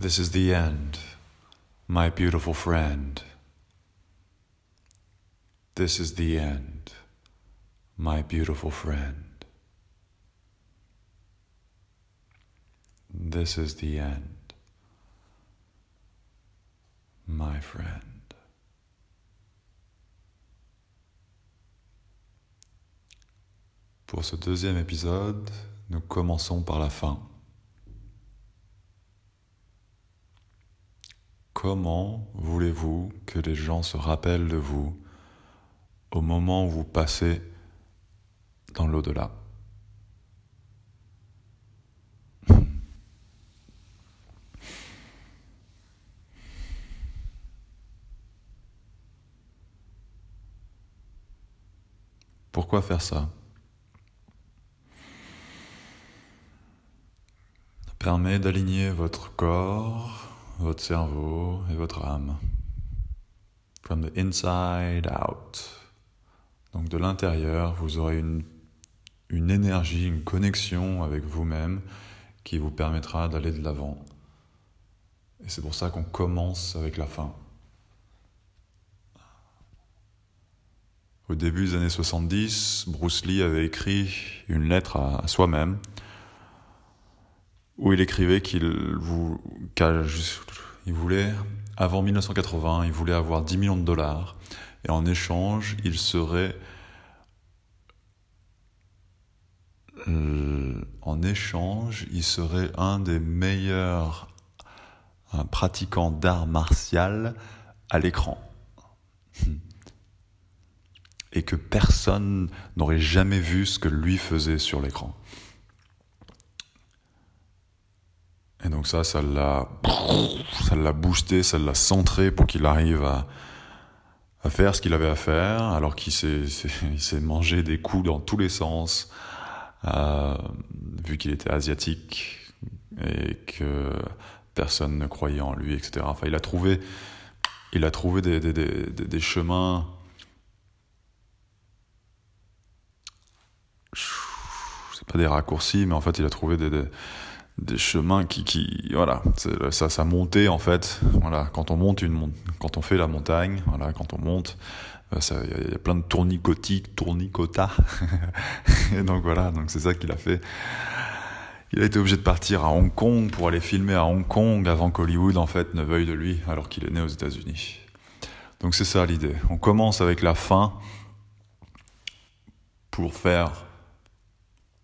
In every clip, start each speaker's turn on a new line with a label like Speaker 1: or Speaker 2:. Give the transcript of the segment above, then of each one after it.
Speaker 1: This is the end, my beautiful friend. This is the end, my beautiful friend. This is the end, my friend. Pour ce deuxième épisode, nous commençons par la fin. Comment voulez-vous que les gens se rappellent de vous au moment où vous passez dans l'au-delà? Pourquoi faire ça? Permet d'aligner votre corps, votre cerveau et votre âme. From the inside out. Donc de l'intérieur, vous aurez une, une énergie, une connexion avec vous-même qui vous permettra d'aller de l'avant. Et c'est pour ça qu'on commence avec la fin. Au début des années 70, Bruce Lee avait écrit une lettre à soi-même où il écrivait qu'il voulait, avant 1980, il voulait avoir 10 millions de dollars, et en échange, il serait, euh, en échange, il serait un des meilleurs pratiquants d'art martial à l'écran. Et que personne n'aurait jamais vu ce que lui faisait sur l'écran. Et donc ça, ça l'a, ça l'a boosté, ça l'a centré pour qu'il arrive à, faire ce qu'il avait à faire, alors qu'il s'est, il s'est mangé des coups dans tous les sens, euh, vu qu'il était asiatique et que personne ne croyait en lui, etc. Enfin, il a trouvé, il a trouvé des, des, des, des chemins. C'est pas des raccourcis, mais en fait, il a trouvé des, des chemins qui, qui voilà, ça, ça montait en fait. Voilà, quand on monte une, quand on fait la montagne, voilà, quand on monte, euh, il y, a plein de tournicotiques, tournicotas. et donc voilà, donc c'est ça qu'il a fait. Il a été obligé de partir à Hong Kong pour aller filmer à Hong Kong avant qu'Hollywood en fait ne veuille de lui, alors qu'il est né aux États-Unis. Donc c'est ça l'idée. On commence avec la fin pour faire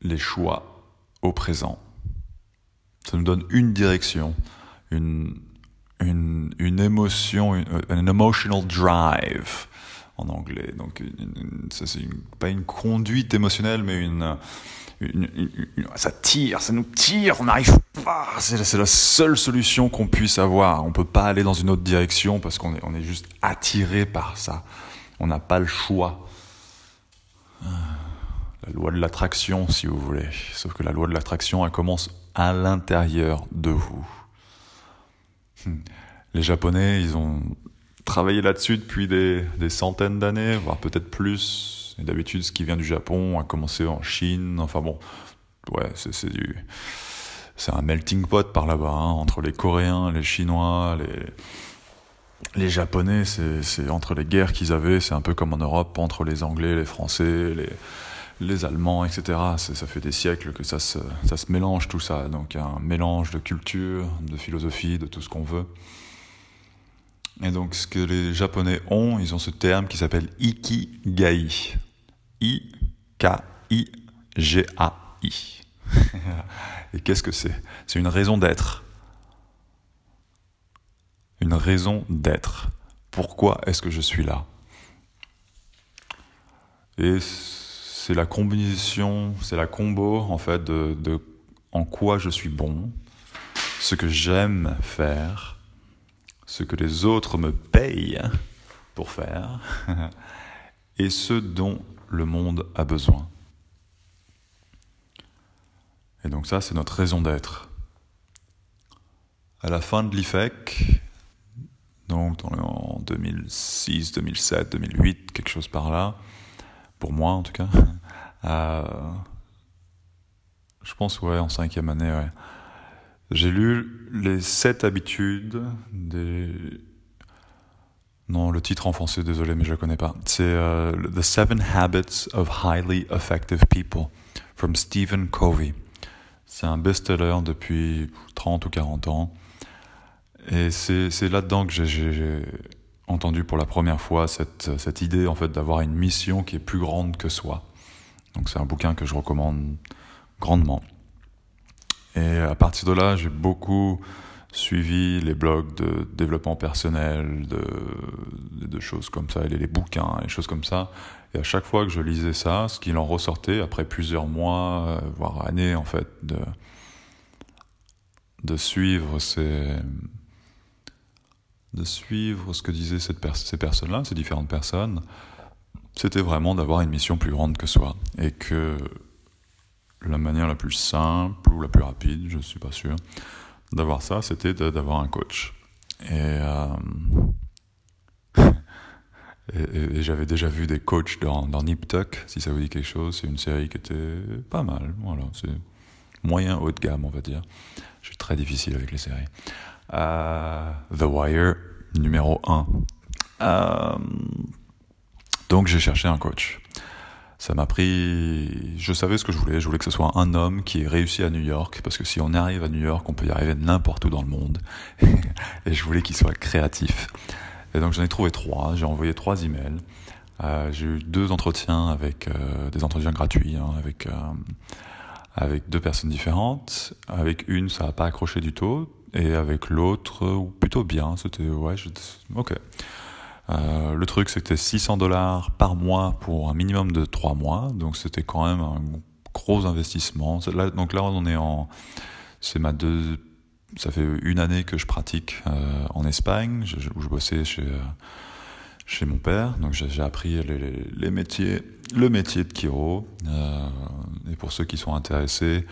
Speaker 1: les choix au présent. Ça nous donne une direction, une, une, une émotion, une, un emotional drive en anglais. Donc, ça c'est pas une conduite émotionnelle, mais une, ça tire, ça nous tire, on n'arrive pas. C'est la seule solution qu'on puisse avoir. On peut pas aller dans une autre direction parce qu'on est, on est juste attiré par ça. On n'a pas le choix. La loi de l'attraction, si vous voulez. Sauf que la loi de l'attraction, elle commence à l'intérieur de vous. Hmm. Les Japonais, ils ont travaillé là-dessus depuis des, centaines d'années, voire peut-être plus. D'habitude, ce qui vient du Japon a commencé en Chine. Enfin bon, ouais, c'est du, c'est un melting pot par là-bas hein, entre les Coréens, les Chinois, les les Japonais. C'est entre les guerres qu'ils avaient, c'est un peu comme en Europe entre les Anglais, les Français, les les Allemands, etc. Ça fait des siècles que ça se, ça se mélange tout ça. Donc un mélange de culture, de philosophie, de tout ce qu'on veut. Et donc ce que les Japonais ont, ils ont ce terme qui s'appelle Ikigai. I-K-I-G-A-I. Et qu'est-ce que c'est? C'est une raison d'être. Une raison d'être. Pourquoi est-ce que je suis là? Et c'est la combinaison, c'est la combo en fait de, en quoi je suis bon, ce que j'aime faire, ce que les autres me payent pour faire, et ce dont le monde a besoin. Et donc ça, c'est notre raison d'être. À la fin de l'IFEC, donc en 2006, 2007, 2008, quelque chose par là, pour moi en tout cas. Euh, je pense, ouais, en cinquième année, ouais. J'ai lu les sept habitudes des... Non, le titre en français, désolé, mais je le connais pas. C'est euh, The Seven Habits of Highly Effective People from Stephen Covey. C'est un best-seller depuis 30 ou 40 ans. Et c'est là-dedans que j'ai entendu pour la première fois cette, cette idée en fait d'avoir une mission qui est plus grande que soi. Donc c'est un bouquin que je recommande grandement. Et à partir de là, j'ai beaucoup suivi les blogs de développement personnel, de, choses comme ça, les, les bouquins, les choses comme ça. Et à chaque fois que je lisais ça, ce qu'il en ressortait, après plusieurs mois, euh, voire années en fait, de, de suivre ces, de suivre ce que disaient ces personnes-là, ces différentes personnes, c'était vraiment d'avoir une mission plus grande que soi. Et que la manière la plus simple ou la plus rapide, je ne suis pas sûr, d'avoir ça, c'était d'avoir un coach. Euh, et, et, j'avais déjà vu des coachs dans, dans Nip Tuck, si ça vous dit quelque chose. C'est une série qui était pas mal. Voilà, c'est moyen haut de gamme, on va dire. Je suis très difficile avec les séries. Euh, The Wire, numéro 1. Euh, donc j'ai cherché un coach. Ça m'a pris. Je savais ce que je voulais. Je voulais que ce soit un homme qui ait réussi à New York, parce que si on arrive à New York, on peut y arriver n'importe où dans le monde. et je voulais qu'il soit créatif. Et donc j'en ai trouvé trois. J'ai envoyé trois emails. Euh, j'ai eu deux entretiens avec des entretiens gratuits hein, avec avec deux personnes différentes. Avec une, ça n'a pas accroché du tout, et avec l'autre, plutôt bien. C'était ouais, ok. Euh, le truc, c'était 600 dollars par mois pour un minimum de 3 mois, donc c'était quand même un gros investissement. Donc là, on est en, c'est ma deux, ça fait une année que je pratique euh, en Espagne, où je bossais chez euh, chez mon père, donc j'ai appris les, métiers, le métier de. Euh, et pour ceux qui sont intéressés,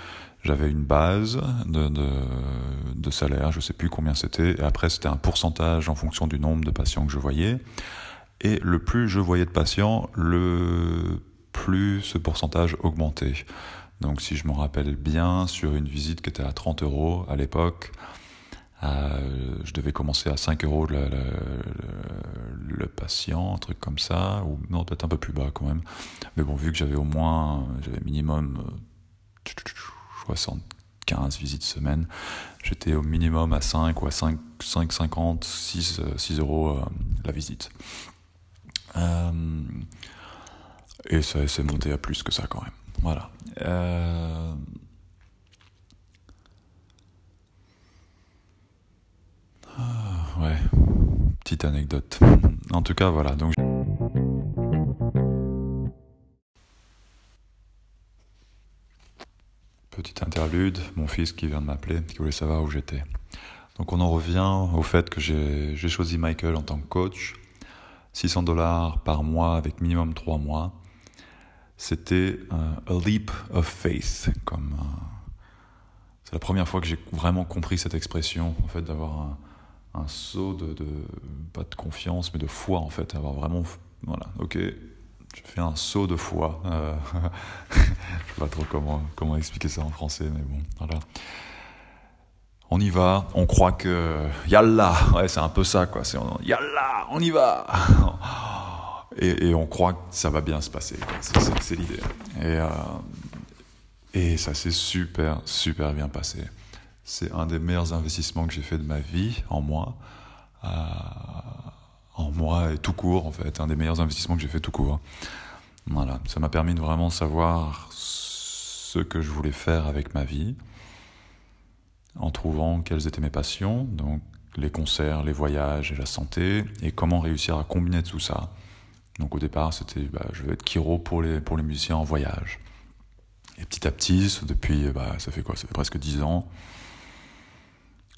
Speaker 1: j'avais une base de, salaire, je sais plus combien c'était, et après c'était un pourcentage en fonction du nombre de patients que je voyais. Et le plus je voyais de patients, le plus ce pourcentage augmentait. Donc si je me rappelle bien, sur une visite qui était à 30 euros à l'époque, euh, je devais commencer à 5 euros le, le, patient, un truc comme ça, ou non, peut-être un peu plus bas quand même. Mais bon, vu que j'avais au moins, j'avais minimum 75 visites semaine, j'étais au minimum à 5 ou à 5, 5 50, 6, 6 euros euh, la visite. Euh, et ça s'est monté à plus que ça quand même. Voilà. Euh, ah, ouais, petite anecdote. En tout cas, voilà. Donc. Petite interlude, mon fils qui vient de m'appeler, qui voulait savoir où j'étais. Donc on en revient au fait que j'ai choisi Michael en tant que coach. 600 dollars par mois avec minimum 3 mois. C'était a leap of faith. euh, C'est la première fois que j'ai vraiment compris cette expression, en fait, d'avoir un, un, saut de, de, pas de confiance, mais de foi, en fait. Avoir vraiment, voilà, ok, je fais un saut de foi. Euh, je sais pas trop comment, comment expliquer ça en français, mais bon, voilà. On y va, on croit que yalla, ouais, c'est un peu ça, quoi. C'est on y va. Et, et, on croit que ça va bien se passer. C'est l'idée. Et, euh, et ça s'est super, super bien passé. C'est un des meilleurs investissements que j'ai fait de ma vie en moi. Euh, en moi et tout court en fait, un des meilleurs investissements que j'ai fait tout court. Voilà, ça m'a permis de vraiment savoir ce que je voulais faire avec ma vie, en trouvant quelles étaient mes passions, donc les concerts, les voyages et la santé, et comment réussir à combiner tout ça. Donc au départ, c'était bah, je veux être Kiro pour les, pour les musiciens en voyage. Et petit à petit, depuis, bah, ça fait quoi? Ça fait presque dix ans,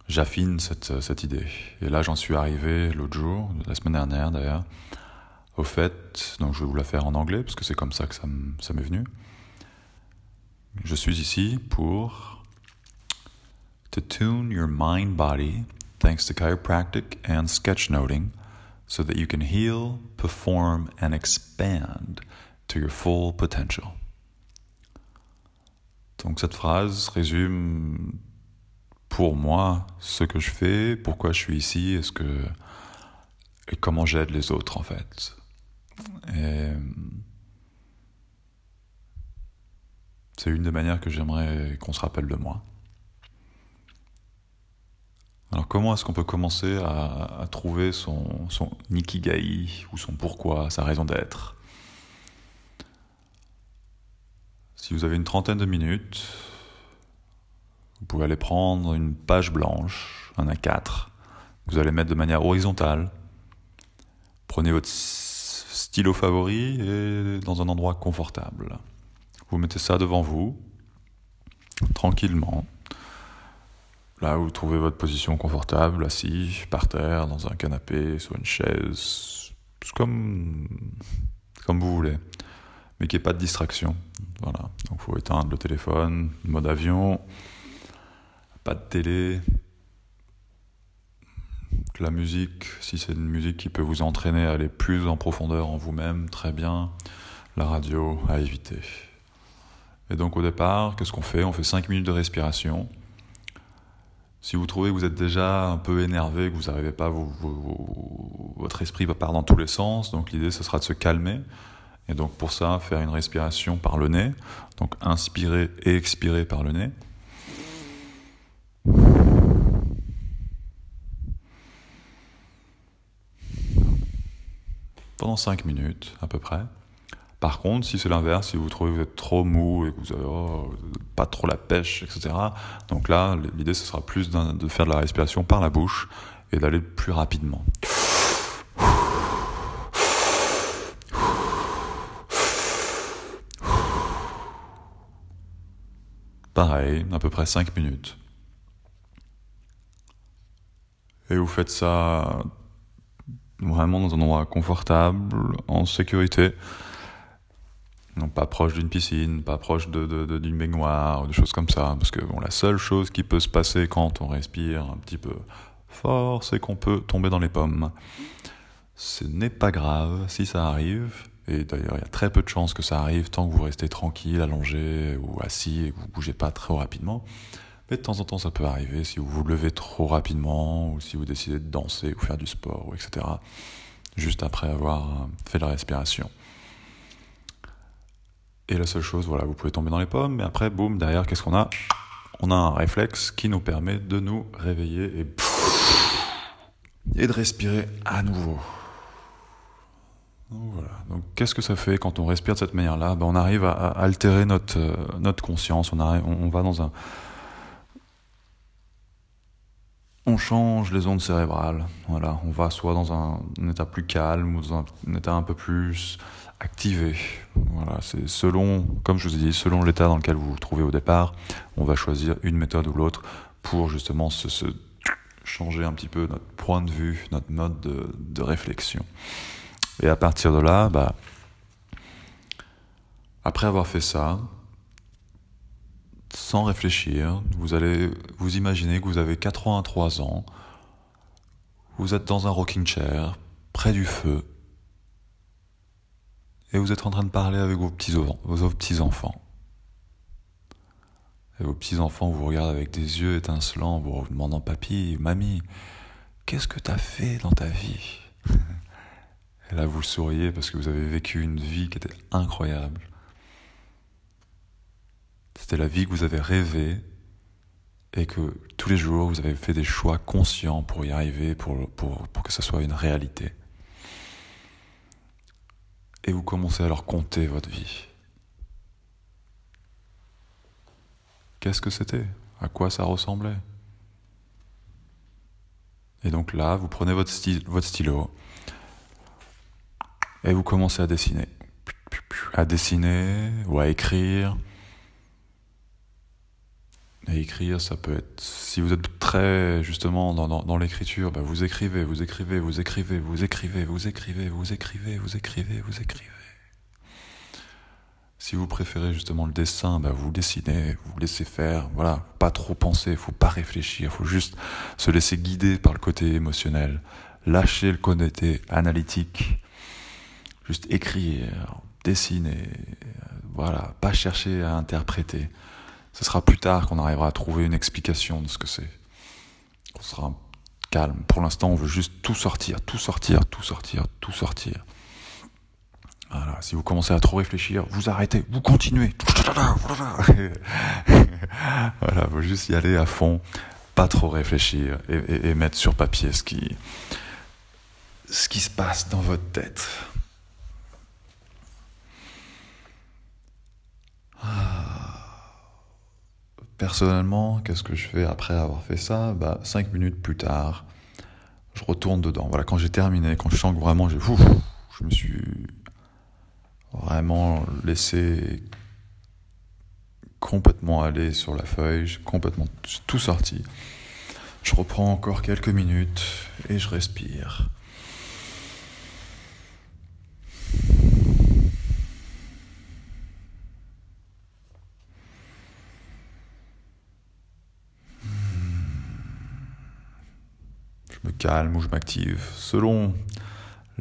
Speaker 1: j'affine cette, cette idée. Et là, j'en suis arrivé l'autre jour, la semaine dernière d'ailleurs, au fait, donc je vais vous la faire en anglais parce que c'est comme ça que ça m'est venu. Je suis ici pour to tune your mind body thanks to chiropractic and sketchnoting so that you can heal, perform and expand to your full potential. Donc cette phrase résume pour moi ce que je fais, pourquoi je suis ici, est-ce que et comment j'aide les autres en fait. Et c'est une des manières que j'aimerais qu'on se rappelle de moi. Alors comment est-ce qu'on peut commencer à, trouver son, son ou son pourquoi, sa raison d'être? Si vous avez une trentaine de minutes, vous pouvez aller prendre une page blanche, un A4, vous allez mettre de manière horizontale. Prenez votre stylo favori et dans un endroit confortable. Vous mettez ça devant vous, tranquillement. Là où vous trouvez votre position confortable, assis, par terre, dans un canapé, sur une chaise, comme, comme vous voulez, mais qu'il n'y ait pas de distraction. Voilà. Donc il faut éteindre le téléphone, mode avion, pas de télé. La musique, si c'est une musique qui peut vous entraîner à aller plus en profondeur en vous-même, très bien. La radio, à éviter. Et donc au départ, qu'est-ce qu'on fait? On fait 5 minutes de respiration. Si vous trouvez que vous êtes déjà un peu énervé, que vous n'arrivez pas, votre esprit va part dans tous les sens, donc l'idée ce sera de se calmer. Et donc pour ça, faire une respiration par le nez, donc inspirer et expirer par le nez. Pendant 5 minutes à peu près. Par contre, si c'est l'inverse, si vous trouvez que vous êtes trop mou et que vous n'avez oh, pas trop la pêche, etc., donc là, l'idée, ce sera plus de faire de la respiration par la bouche et d'aller plus rapidement. Pareil, à peu près 5 minutes. Et vous faites ça vraiment dans un endroit confortable, en sécurité. Donc pas proche d'une piscine, pas proche d'une de, de, baignoire, ou des choses comme ça. Parce que bon, la seule chose qui peut se passer quand on respire un petit peu fort, c'est qu'on peut tomber dans les pommes. Ce n'est pas grave si ça arrive. Et d'ailleurs, il y a très peu de chances que ça arrive tant que vous restez tranquille, allongé ou assis et que vous bougez pas trop rapidement. Mais de temps en temps, ça peut arriver si vous vous levez trop rapidement ou si vous décidez de danser ou faire du sport, ou etc. Juste après avoir fait la respiration. Et la seule chose, voilà, vous pouvez tomber dans les pommes, mais après, boum, derrière, qu'est-ce qu'on a? On a un réflexe qui nous permet de nous réveiller et, de respirer à nouveau. Donc qu'est-ce que ça fait quand on respire de cette manière-là? Ben, On arrive à, altérer notre, euh, conscience, on va dans un, on change les ondes cérébrales. Voilà, on va soit dans un, état plus calme ou dans un, état un peu plus activé. Voilà, c'est selon, comme je vous ai dit, selon l'état dans lequel vous vous trouvez au départ, on va choisir une méthode ou l'autre pour justement se, changer un petit peu notre point de vue, notre mode de, réflexion. Et à partir de là, bah, après avoir fait ça, sans réfléchir, vous allez vous imaginer que vous avez 83 ans, vous êtes dans un rocking chair, près du feu, et vous êtes en train de parler avec vos petits, enfants. Et vos petits enfants vous regardent avec des yeux étincelants, vous demandant papy, mamie, qu'est-ce que t'as fait dans ta vie? Et là vous souriez parce que vous avez vécu une vie qui était incroyable. C'était la vie que vous avez rêvé et que tous les jours vous avez fait des choix conscients pour y arriver, pour, que ça soit une réalité. Et vous commencez à leur compter votre vie. Qu'est-ce que c'était? À quoi ça ressemblait? Et donc là, vous prenez votre, votre stylo et vous commencez à dessiner. À dessiner ou à écrire et écrire, ça peut être, si vous êtes très justement dans, dans, l'écriture, bah vous écrivez, vous écrivez, vous écrivez, vous écrivez, vous écrivez, vous écrivez, vous écrivez, vous écrivez. Si vous préférez justement le dessin, bah vous dessinez, vous laissez faire, voilà, pas trop penser, faut pas réfléchir, faut juste se laisser guider par le côté émotionnel, lâcher le côté analytique, juste écrire, dessiner, voilà, pas chercher à interpréter. Ce sera plus tard qu'on arrivera à trouver une explication de ce que c'est. qu'on sera calme. Pour l'instant, on veut juste tout sortir, tout sortir, tout sortir, tout sortir. Voilà, si vous commencez à trop réfléchir, vous arrêtez, vous continuez. voilà, faut juste y aller à fond, pas trop réfléchir et, et mettre sur papier ce qui, ce qui se passe dans votre tête. Personnellement, qu'est-ce que je fais après avoir fait ça? Bah, Cinq minutes plus tard, je retourne dedans. Voilà, quand j'ai terminé, quand je sens que vraiment j'ai, je me suis vraiment laissé complètement aller sur la feuille, j'ai complètement tout sorti. Je reprends encore quelques minutes et je respire. Me calme ou je m'active selon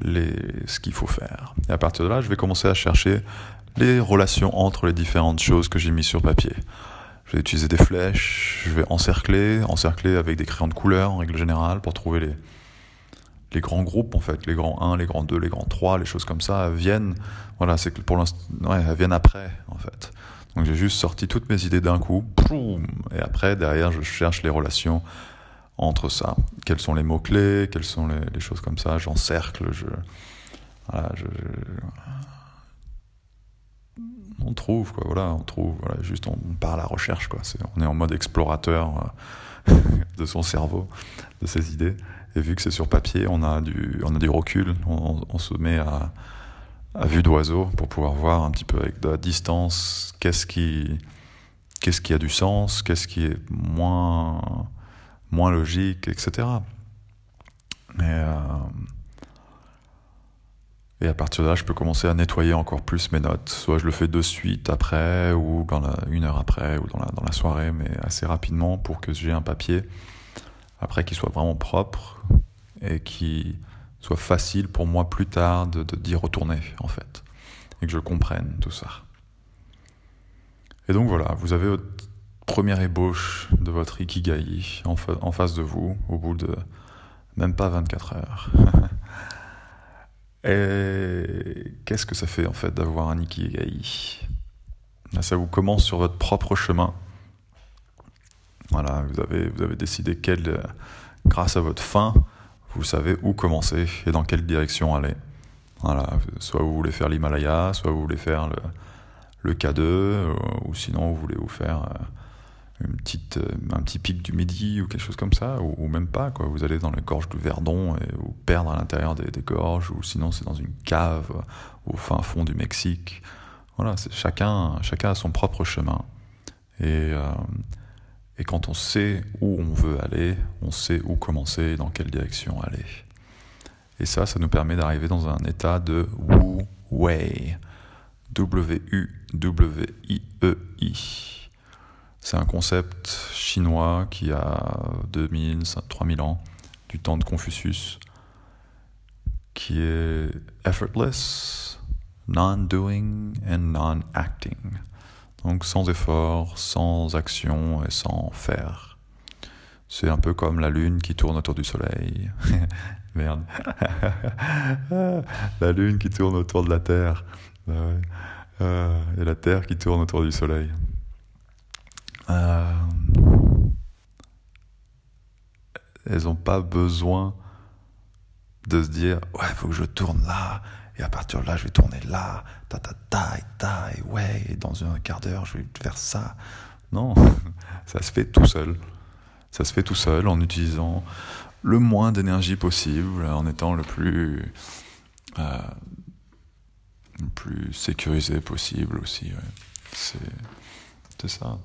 Speaker 1: ce qu'il faut faire. Et à partir de là, je vais commencer à chercher les relations entre les différentes choses que j'ai mis sur papier. Je vais utiliser des flèches, je vais encercler, encercler avec des crayons de couleur en règle générale pour trouver les, les grands groupes en fait, les grands 1, les grands 2, les grands 3, les choses comme ça viennent, voilà, c'est que pour l'instant, elles viennent après en fait. Donc j'ai juste sorti toutes mes idées d'un coup, et après derrière je cherche les relations entre ça. Quels sont les mots-clés, quelles sont les, choses comme ça, j'encercle, je, voilà, je, on trouve, quoi, voilà, on trouve, voilà, juste on part à la recherche, quoi. on est en mode explorateur euh, de son cerveau, de ses idées. Et vu que c'est sur papier, on a du, on a du recul, on, se met à, à vue d'oiseau pour pouvoir voir un petit peu avec de la distance qu'est-ce qui, qu'est-ce qui a du sens, qu'est-ce qui est moins moins logique, etc. Euh, et à partir de là, je peux commencer à nettoyer encore plus mes notes. Soit je le fais de suite après, ou une heure après, ou dans la, dans la soirée, mais assez rapidement pour que j'ai un papier après qui soit vraiment propre et qui soit facile pour moi plus tard de d'y retourner en fait et que je comprenne tout ça. Et donc voilà, vous avez première ébauche de votre ikigai en, face de vous au bout de même pas 24 heures. Et qu'est-ce que ça fait en fait d'avoir un ikigai? Ça vous commence sur votre propre chemin. Voilà, vous avez, vous avez décidé quelle, grâce à votre fin, vous savez où commencer et dans quelle direction aller. Voilà, soit vous voulez faire l'Himalaya, soit vous voulez faire le, le K2, ou sinon vous voulez vous faire euh, une petite, euh, un petit pic du Midi ou quelque chose comme ça, ou, même pas. Quoi. Vous allez dans les gorges du Verdon et vous perdre à l'intérieur des, gorges, ou sinon c'est dans une cave au fin fond du Mexique. Voilà, chacun, chacun a son propre chemin. Et, euh, et quand on sait où on veut aller, on sait où commencer et dans quelle direction aller. Et ça, ça nous permet d'arriver dans un état de Wu Wei. W-U-W-I-E-I. C'est un concept chinois qui a 2000, 3000 ans, du temps de Confucius, qui est effortless, non-doing and non-acting. Donc sans effort, sans action et sans faire. C'est un peu comme la lune qui tourne autour du soleil. Merde. la lune qui tourne autour de la Terre. Bah euh, et la Terre qui tourne autour du soleil. Euh, elles n'ont pas besoin de se dire ouais faut que je tourne là et à partir de là je vais tourner là ta ta ta et ta et ouais et dans un quart d'heure je vais faire ça. Non ça se fait tout seul. Ça se fait tout seul en utilisant le moins d'énergie possible en étant le plus euh, le plus sécurisé possible aussi c'est c'est ça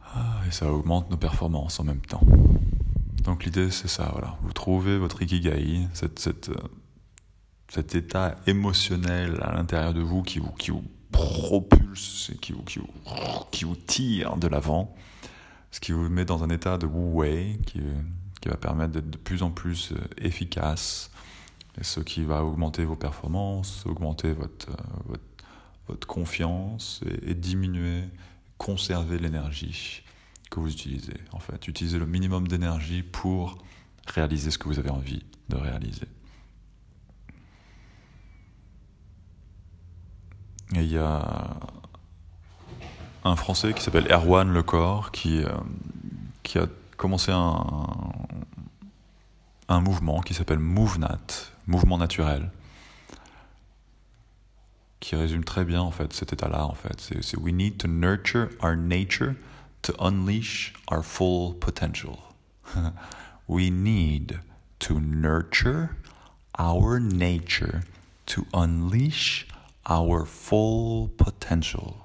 Speaker 1: Ah, et ça augmente nos performances en même temps. Donc l'idée c'est ça, voilà. Vous trouvez votre ikigai, euh, cet état émotionnel à l'intérieur de vous qui vous, propulse qui vous, qui vous, tire de l'avant, ce qui vous met dans un état de wu wei qui, va permettre d'être de plus en plus euh, efficace et ce qui va augmenter vos performances, augmenter votre, euh, confiance et diminuer conserver l'énergie que vous utilisez. En fait, utilisez le minimum d'énergie pour réaliser ce que vous avez envie de réaliser. Et il y a un Français qui s'appelle Erwan Lecor qui, euh, qui a commencé un, un mouvement qui s'appelle MoveNat, mouvement naturel, qui résume très bien en fait cet état-là en fait. C'est We need to nurture our nature to unleash our full potential. we need to nurture our nature to unleash our full potential.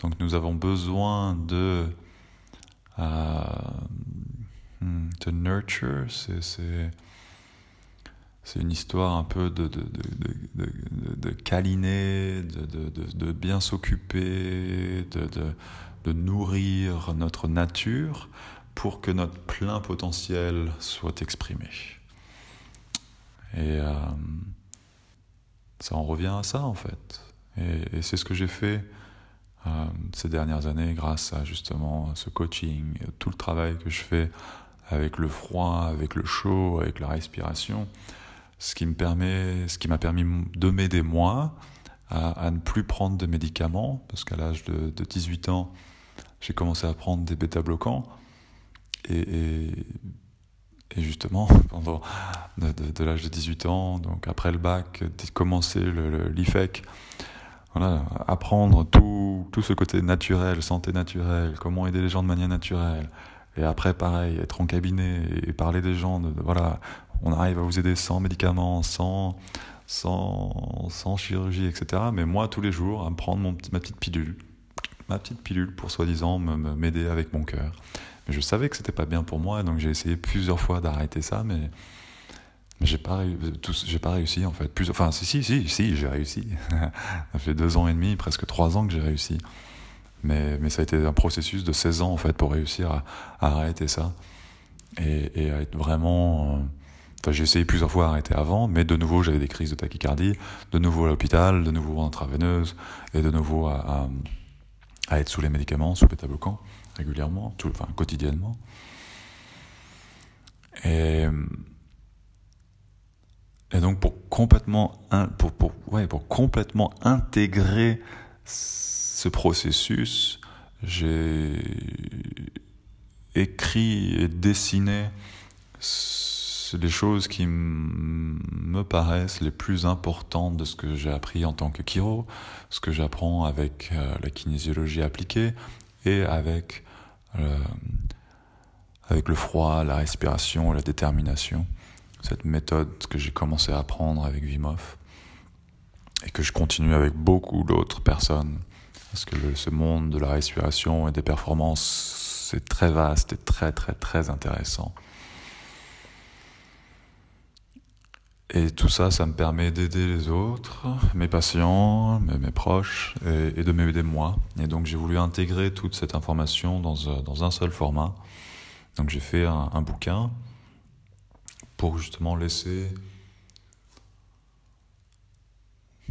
Speaker 1: Donc nous avons besoin de euh, hmm, de nurture, c'est c'est une histoire un peu de, de, de, de, de câliner, de, bien s'occuper, de, nourrir notre nature pour que notre plein potentiel soit exprimé. Et euh, ça en revient à ça en fait. Et, c'est ce que j'ai fait euh, ces dernières années grâce à justement ce coaching, tout le travail que je fais avec le froid, avec le chaud, avec la respiration, ce qui me permet, ce qui m'a permis de m'aider moi à, ne plus prendre de médicaments, parce qu'à l'âge de, 18 ans, j'ai commencé à prendre des bêta-bloquants. Et, et justement, pendant de, l'âge de 18 ans, donc après le bac, commencer l'IFEC, voilà, apprendre tout, tout ce côté naturel, santé naturelle, comment aider les gens de manière naturelle. Et après, pareil, être en cabinet et parler des gens, voilà, on arrive à vous aider sans médicaments, sans, sans, sans chirurgie, etc. Mais moi, tous les jours, à me prendre ma petite pilule, ma petite pilule pour soi-disant m'aider avec mon cœur je savais que c'était pas bien pour moi, donc j'ai essayé plusieurs fois d'arrêter ça, mais, mais j'ai pas, réussi en fait. Plus, enfin, si, si, si, si j'ai réussi. ça fait deux ans et demi, presque trois ans que j'ai réussi. Mais, mais ça a été un processus de 16 ans en fait pour réussir à, arrêter ça et, et, à être vraiment. J'ai essayé plusieurs fois d'arrêter avant, mais de nouveau j'avais des crises de tachycardie, de nouveau à l'hôpital, de nouveau en intraveineuse et de nouveau à, être sous les médicaments, sous bêta-bloquants régulièrement, tout, enfin quotidiennement. Et, donc pour complètement, pour, complètement intégrer ce processus, j'ai écrit et dessiné les choses qui me paraissent les plus importantes de ce que j'ai appris en tant que chiro, ce que j'apprends avec euh, la kinésiologie appliquée et avec euh, avec le froid, la respiration, la détermination. Cette méthode que j'ai commencé à apprendre avec Vimov et que je continue avec beaucoup d'autres personnes. Parce que ce monde de la respiration et des performances, c'est très vaste et très très très intéressant. Et tout ça, ça me permet d'aider les autres, mes patients, mes, proches, et, de m'aider moi. Et donc j'ai voulu intégrer toute cette information dans, euh, dans un seul format. Donc j'ai fait un, bouquin pour justement laisser,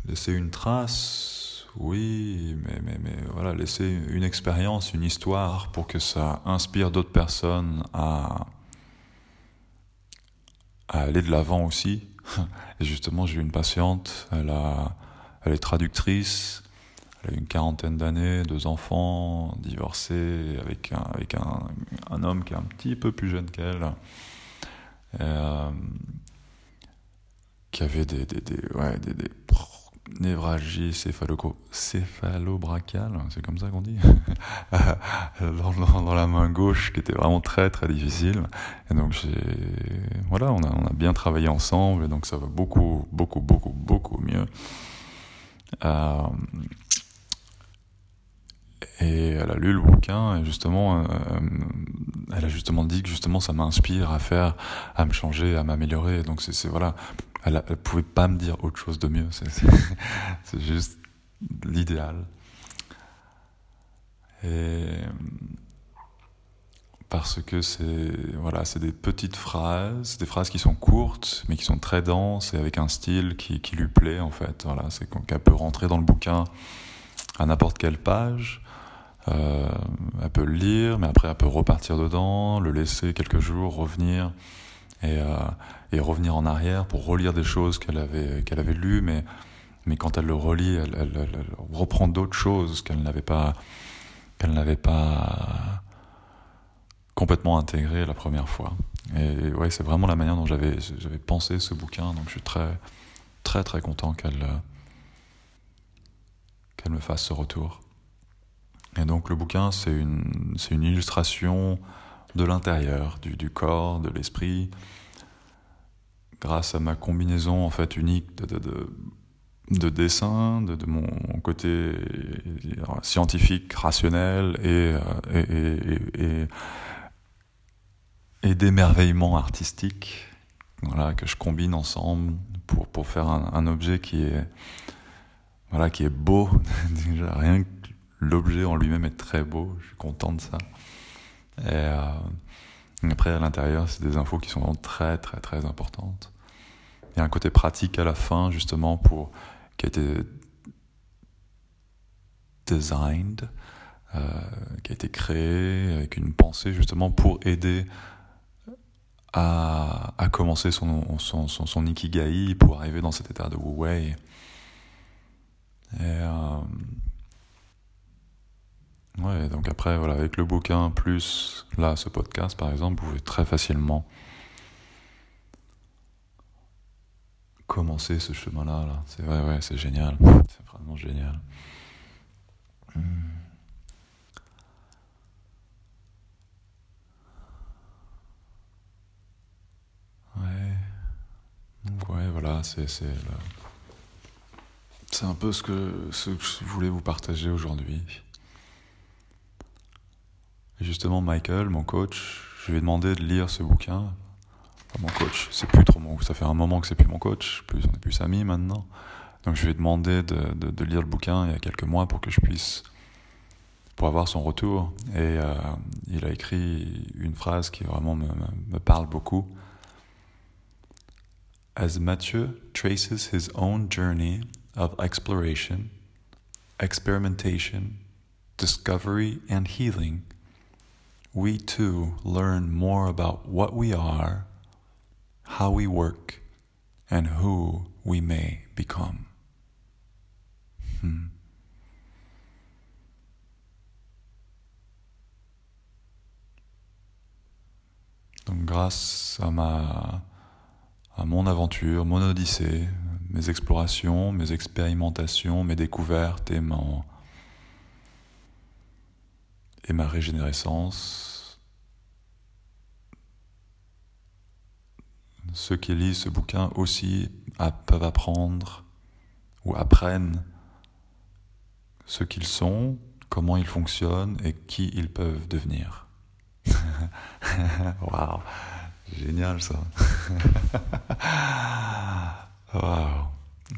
Speaker 1: laisser une trace, oui, mais, mais, voilà, laisser une expérience, une histoire pour que ça inspire d'autres personnes à aller de l'avant aussi Et justement, j'ai eu une patiente, elle, est traductrice, elle a une quarantaine d'années, deux enfants, divorcée, avec un, homme qui est un petit peu plus jeune qu'elle, euh, qui avait des, des, ouais, des névralgie céphalobrachiale, c'est comme ça qu'on dit, dans, dans, la main gauche, qui était vraiment très très difficile. Et donc voilà, on a, on a bien travaillé ensemble, et donc ça va beaucoup, beaucoup, beaucoup, beaucoup mieux. Euh, et elle a lu le bouquin et justement, euh, elle a justement dit que justement ça m'inspire à faire, à me changer, à m'améliorer. Donc c'est voilà, elle, ne pouvait pas me dire autre chose de mieux. C'est juste l'idéal. Et parce que c'est voilà, c'est des petites phrases, des phrases qui sont courtes mais qui sont très denses et avec un style qui, qui lui plaît en fait. Voilà, c'est qu'elle peut rentrer dans le bouquin à n'importe quelle page Euh, elle peut le lire, mais après elle peut repartir dedans, le laisser quelques jours, revenir et, euh, et revenir en arrière pour relire des choses qu'elle avait qu'elle avait lues, mais mais quand elle le relit, elle, reprend d'autres choses qu'elle n'avait pas qu'elle pas complètement intégrées la première fois. Et ouais, c'est vraiment la manière dont j'avais j'avais pensé ce bouquin, donc je suis très très très content qu'elle qu'elle me fasse ce retour. Et donc le bouquin, c'est une, c'est une illustration de l'intérieur, du, du, corps, de l'esprit, grâce à ma combinaison en fait unique de, de, de, de dessin, de, de, mon côté scientifique, rationnel et, et, et, et d'émerveillement artistique, voilà, que je combine ensemble pour, pour faire un, un objet qui est, voilà, qui est beau, déjà rien que l'objet en lui-même est très beau, je suis content de ça. Et euh, après, à l'intérieur, c'est des infos qui sont vraiment très, très, très importantes. Il y a un côté pratique à la fin, justement, pour, qui a été designed, euh, qui a été créé avec une pensée, justement, pour aider à, à commencer son, son, son, son, pour arriver dans cet état de wu wei. Et, euh, Ouais, donc après, voilà, avec le bouquin plus là, ce podcast par exemple, vous pouvez très facilement commencer ce chemin-là. Là. C'est ouais, c'est génial. C'est vraiment génial. Hmm. Ouais. Donc ouais, voilà, c'est c'est c'est un peu ce que ce que je voulais vous partager aujourd'hui. Justement, Michael, mon coach, je lui ai demandé de lire ce bouquin. Mon coach, c'est plus trop mon, ça fait un moment que c'est plus mon coach, plus, on est plus amis maintenant. Donc je lui ai demandé de, de, de, lire le bouquin il y a quelques mois pour que je puisse, pour avoir son retour. Et euh, il a écrit une phrase qui vraiment me, me parle beaucoup. As Mathieu traces his own journey of exploration, experimentation, discovery and healing, we too learn more about what we are, how we work, and who we may become. Hmm. Donc grâce à ma à mon aventure, mon odyssée, mes explorations, mes expérimentations, mes découvertes et mon et ma régénérescence. Ceux qui lisent ce bouquin aussi peuvent apprendre ou apprennent ce qu'ils sont, comment ils fonctionnent et qui ils peuvent devenir. Waouh, génial ça. Waouh,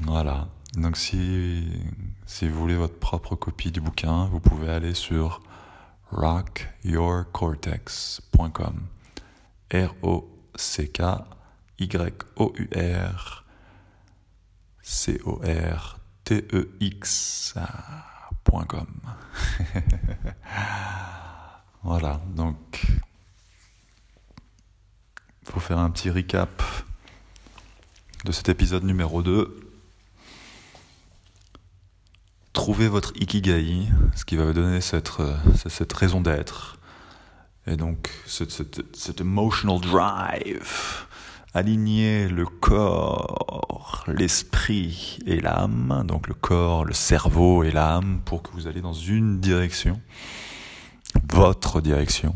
Speaker 1: voilà. Donc si, si vous voulez votre propre copie du bouquin, vous pouvez aller sur rockyourcortex.com. R-O-C-K-Y-O-U-R C-O-R-T-E-X.com. voilà, donc, pour faire un petit recap de cet épisode numéro 2. Trouvez votre ikigai, ce qui va vous donner cette, euh, cette raison d'être. Et donc, cette, cette, cette emotional drive. Aligner le corps, l'esprit et l'âme, donc le corps, le cerveau et l'âme, pour que vous alliez dans une direction, votre direction,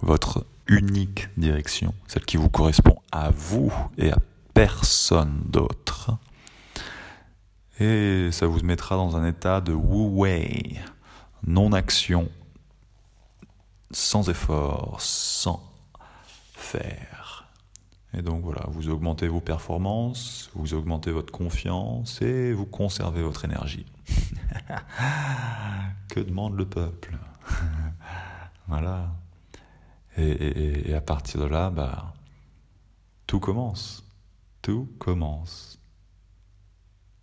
Speaker 1: votre unique direction, celle qui vous correspond à vous et à personne d'autre et ça vous mettra dans un état de wu-wei, non-action, sans effort, sans faire. Et donc voilà, vous augmentez vos performances, vous augmentez votre confiance et vous conservez votre énergie. que demande le peuple Voilà. Et, et, à partir de là, bah, tout commence. Tout commence.